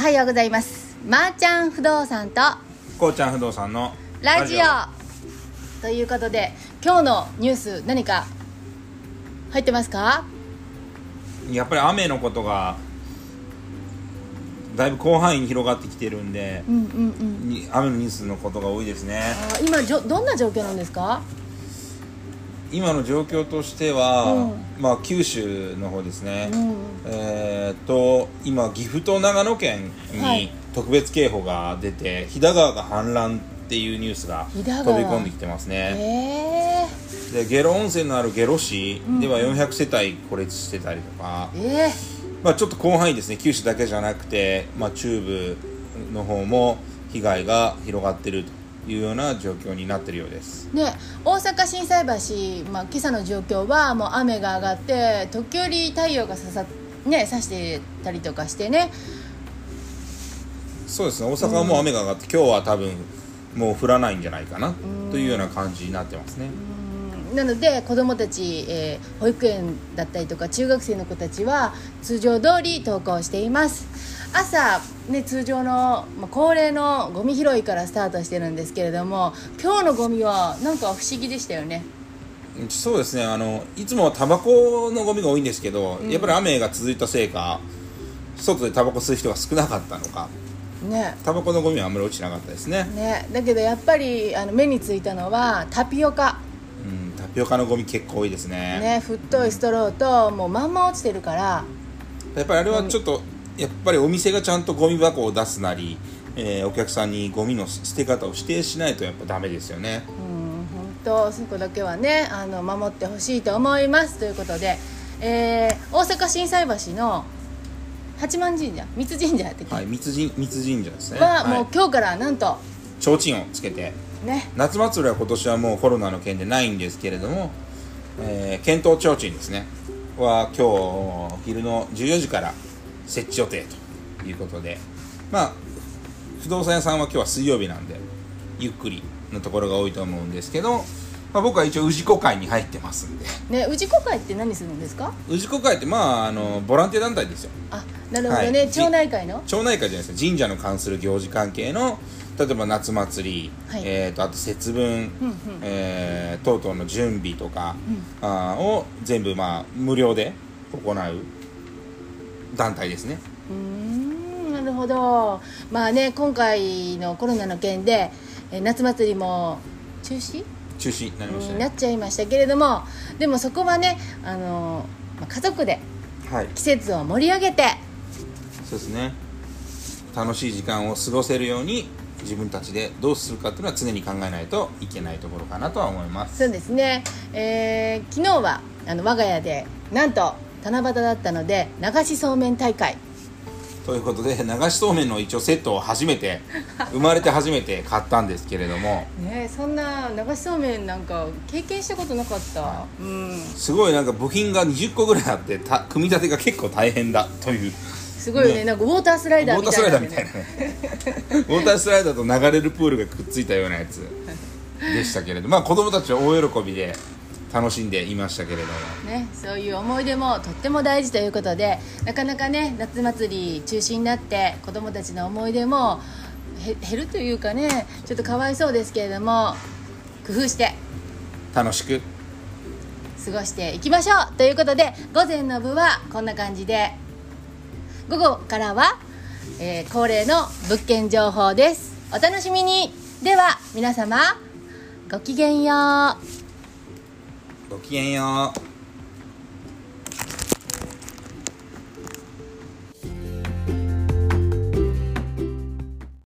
はようございます。まー、ちゃん不動産とこうちゃん不動産のラジオ。ということで今日のニュース何か入ってますか？やっぱり雨のことがだいぶ広範囲に広がってきてるんで、うんうんうん。に雨のニュースのことが多いですね。今じょどんな状況なんですか？今の状況としては、うまあ九州の方ですね、うん。えーっと今岐阜と長野県はい。に特別警報が出て、飛騨川が氾濫っていうニュースが飛び込んできてますね。えで下呂温泉のある下呂市では400世帯孤立してたりとか、ー、えまあ、ちょっと広範囲ですね。九州だけじゃなくて、まあ、中部の方も被害が広がっているというような状況になっているようです。ー、ね大阪心斎橋、まあ、今朝の状況はもう雨が上がって時折太陽がささね差してたりとかしてね。そうですね。大阪はもう雨が上がって、今日は多分もう降らないんじゃないかなというような感じになってますね。うん。なので子どもたち、えー保育園だったりとか中学生の子たちは通常通り登校しています朝、ね、通常の、まあ、恒例のゴミ拾いからスタートしてるんですけれども今日のゴミはなんか不思議でしたよね。そうですね。あのいつもはタバコのゴミが多いんですけど、やっぱり雨が続いたせいか外でタバコ吸う人が少なかったのかね。タバコのゴミはあんまり落ちなかったですね。ね。だけどやっぱりあの目についたのはタピオカ。うんタピオカのゴミ結構多いですね。ね太いストローともうまんま落ちてるから。やっぱりあれはちょっとやっぱりお店がちゃんとゴミ箱を出すなり、えーお客さんにゴミの捨て方を指定しないとやっぱダメですよね。うん本当そこだけはねあの守ってほしいと思いますということで、えー大阪心斎橋の八幡神社三津神社やってき、はい三津神三津神社ですね。はもはい。う今日からなんと提灯をつけて。ね。夏祭りは今年はもうコロナの件でないんですけれども、えー、検討提灯ですね。は今日昼の14時から設置予定ということで。まあ不動産屋さんは今日は水曜日なんでゆっくりのところが多いと思うんですけど、まあ、僕は一応氏子会に入ってますんで。ね氏子会って何するんですか？氏子会ってまああのボランティア団体ですよ。あなるほどね、はい。町内会の？町内会じゃないですか神社の関する行事関係の例えば夏祭り、はい。えー、とあと節分、うんうん。えー等々の準備とか、あーを全部まあ無料で行う団体ですね。うーんなるほど。まあね今回のコロナの件で、えー夏祭りも中止？中止になりましたね。になっちゃいましたけれどもでもそこはねあの、まあ家族ではい。季節を盛り上げてそうですね。楽しい時間を過ごせるように自分たちでどうするかっていうのは常に考えないといけないところかなとは思います。そうですね、えー昨日はあの我が家でなんと七夕だったので流しそうめん大会。ということで流しそうめんの一応セットを初めて 生まれて初めて買ったんですけれども。ねそんな流しそうめんなんか経験したことなかった。うん。すごいなんか部品が20個ぐらいあってた組み立てが結構大変だ。という。すごいよねね。なんかウォータースライダーみウォーターたいなねスライダーみたいなね。ウォータースライダー と流れるプールがくっついたようなやつでしたけれど。まあ子供たちは大喜びで楽しんでいましたけれども。ね、そういう思い出もとっても大事ということでなかなかね夏祭り中止になって子どもたちの思い出もへ減るというかねちょっとかわいそうですけれども工夫して楽しく。過ごしていきましょうということで午前の部はこんな感じで午後からは、えー恒例の物件情報です。お楽しみに。では皆様ごきげんようごきげんよう。